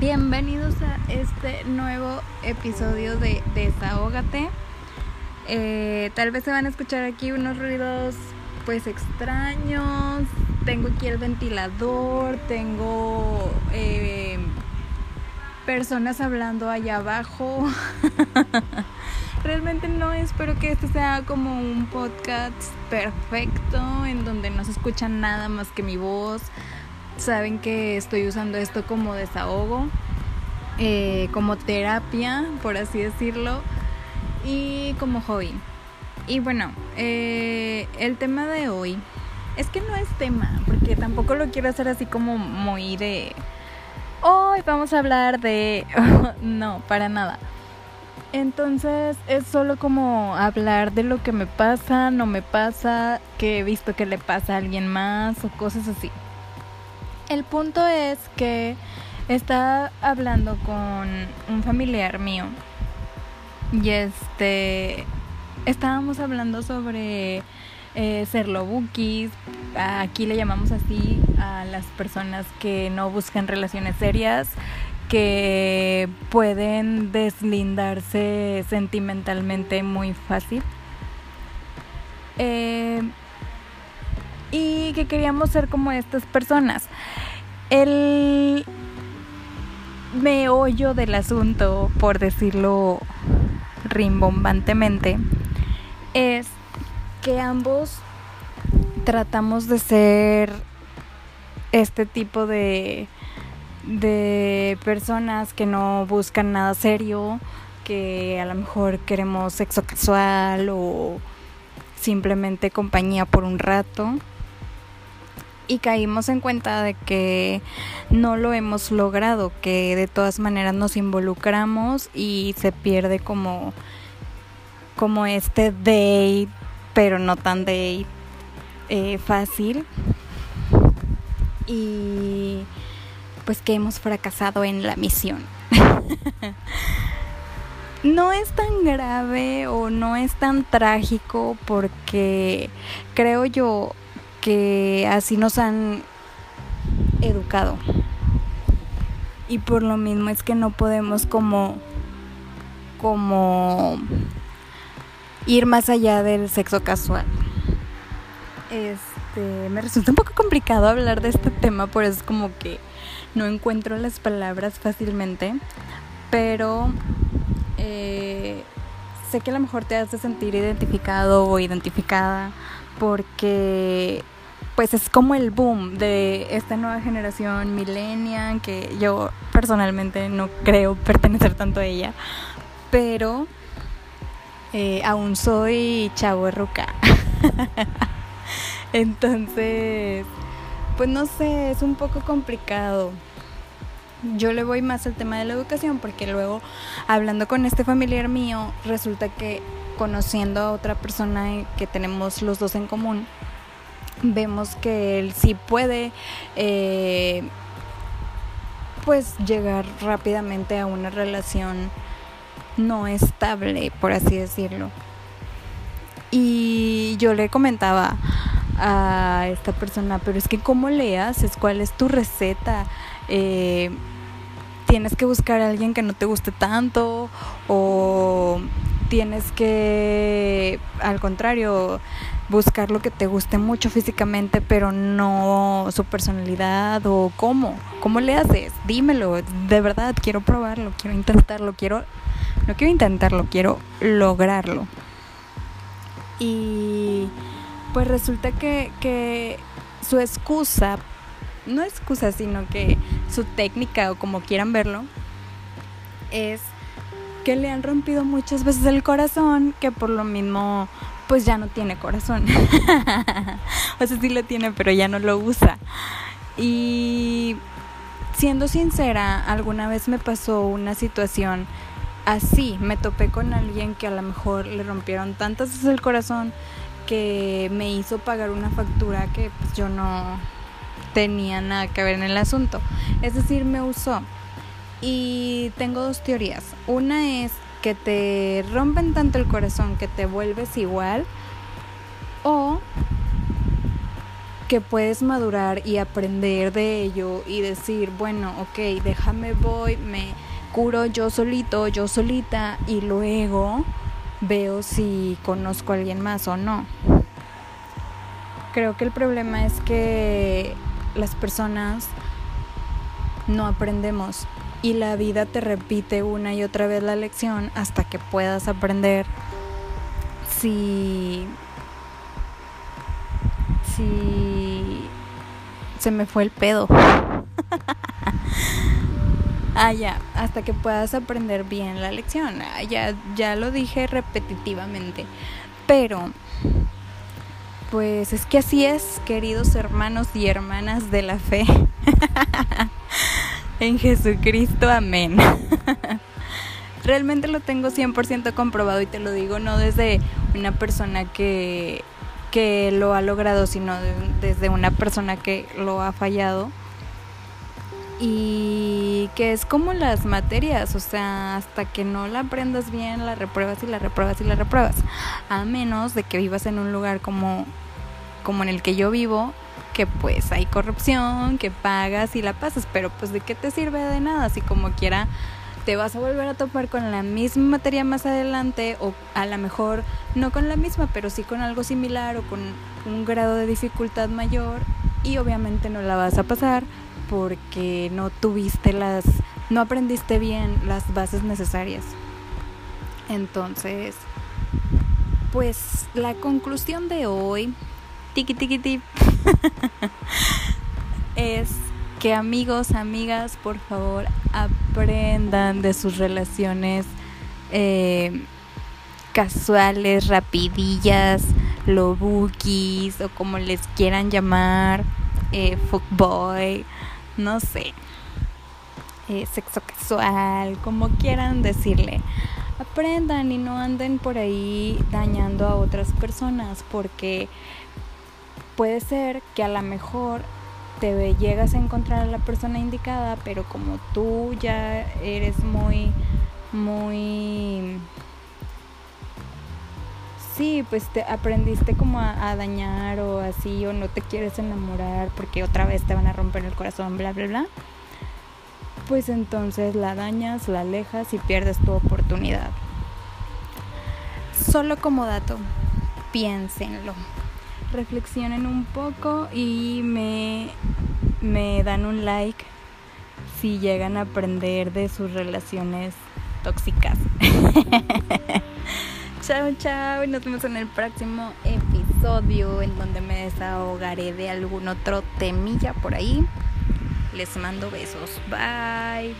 Bienvenidos a este nuevo episodio de Desahógate. Eh, tal vez se van a escuchar aquí unos ruidos pues extraños. Tengo aquí el ventilador, tengo eh, personas hablando allá abajo. Realmente no espero que este sea como un podcast perfecto en donde no se escucha nada más que mi voz saben que estoy usando esto como desahogo, eh, como terapia, por así decirlo, y como hobby. Y bueno, eh, el tema de hoy es que no es tema, porque tampoco lo quiero hacer así como muy de... Hoy vamos a hablar de... no, para nada. Entonces es solo como hablar de lo que me pasa, no me pasa, que he visto que le pasa a alguien más o cosas así. El punto es que estaba hablando con un familiar mío y este estábamos hablando sobre eh, ser lobukis. Aquí le llamamos así a las personas que no buscan relaciones serias, que pueden deslindarse sentimentalmente muy fácil. Eh, y que queríamos ser como estas personas. El meollo del asunto, por decirlo rimbombantemente, es que ambos tratamos de ser este tipo de, de personas que no buscan nada serio, que a lo mejor queremos sexo casual o simplemente compañía por un rato y caímos en cuenta de que no lo hemos logrado, que de todas maneras nos involucramos y se pierde como, como este date, pero no tan date eh, fácil. Y pues que hemos fracasado en la misión. no es tan grave o no es tan trágico porque creo yo así nos han educado. Y por lo mismo es que no podemos como como ir más allá del sexo casual. Este, me resulta un poco complicado hablar de este tema, por eso es como que no encuentro las palabras fácilmente, pero eh, sé que a lo mejor te hace sentir identificado o identificada porque pues es como el boom de esta nueva generación millennial que yo personalmente no creo pertenecer tanto a ella, pero eh, aún soy chavo ruca. Entonces, pues no sé, es un poco complicado. Yo le voy más al tema de la educación porque luego hablando con este familiar mío resulta que conociendo a otra persona que tenemos los dos en común, vemos que él sí puede eh, pues llegar rápidamente a una relación no estable, por así decirlo. Y yo le comentaba a esta persona, pero es que cómo le haces, cuál es tu receta, eh, tienes que buscar a alguien que no te guste tanto o tienes que, al contrario, buscar lo que te guste mucho físicamente, pero no su personalidad o cómo, cómo le haces, dímelo, de verdad quiero probarlo, quiero intentarlo, quiero, no quiero intentarlo, quiero lograrlo. Y pues resulta que, que su excusa, no excusa, sino que su técnica o como quieran verlo, es que le han rompido muchas veces el corazón, que por lo mismo pues ya no tiene corazón. o sea, sí lo tiene, pero ya no lo usa. Y siendo sincera, alguna vez me pasó una situación así, me topé con alguien que a lo mejor le rompieron tantas veces el corazón que me hizo pagar una factura que pues, yo no tenía nada que ver en el asunto. Es decir, me usó. Y tengo dos teorías. Una es que te rompen tanto el corazón que te vuelves igual. O que puedes madurar y aprender de ello y decir, bueno, ok, déjame voy, me curo yo solito, yo solita y luego veo si conozco a alguien más o no. Creo que el problema es que las personas no aprendemos y la vida te repite una y otra vez la lección hasta que puedas aprender si si se me fue el pedo. ah, ya, hasta que puedas aprender bien la lección. Ah, ya, ya lo dije repetitivamente. Pero, pues es que así es, queridos hermanos y hermanas de la fe. en Jesucristo, amén. Realmente lo tengo 100% comprobado y te lo digo no desde una persona que que lo ha logrado, sino desde una persona que lo ha fallado. Y que es como las materias, o sea, hasta que no la aprendas bien, la repruebas y la repruebas y la repruebas. A menos de que vivas en un lugar como, como en el que yo vivo, que pues hay corrupción, que pagas y la pasas, pero pues de qué te sirve de nada, así como quiera te vas a volver a topar con la misma materia más adelante o a lo mejor no con la misma, pero sí con algo similar o con un grado de dificultad mayor y obviamente no la vas a pasar porque no tuviste las, no aprendiste bien las bases necesarias. Entonces, pues la conclusión de hoy, tiki tiki tip, es que amigos, amigas, por favor, aprendan de sus relaciones eh, casuales, rapidillas, lobukis o como les quieran llamar, eh, fuckboy, no sé, eh, sexo casual, como quieran decirle. Aprendan y no anden por ahí dañando a otras personas porque puede ser que a lo mejor te llegas a encontrar a la persona indicada, pero como tú ya eres muy, muy... Sí, pues te aprendiste como a, dañar o así, o no te quieres enamorar porque otra vez te van a romper el corazón, bla, bla, bla. Pues entonces la dañas, la alejas y pierdes tu oportunidad. Solo como dato, piénsenlo reflexionen un poco y me, me dan un like si llegan a aprender de sus relaciones tóxicas. chao, chao, y nos vemos en el próximo episodio en donde me desahogaré de algún otro temilla por ahí. Les mando besos. Bye.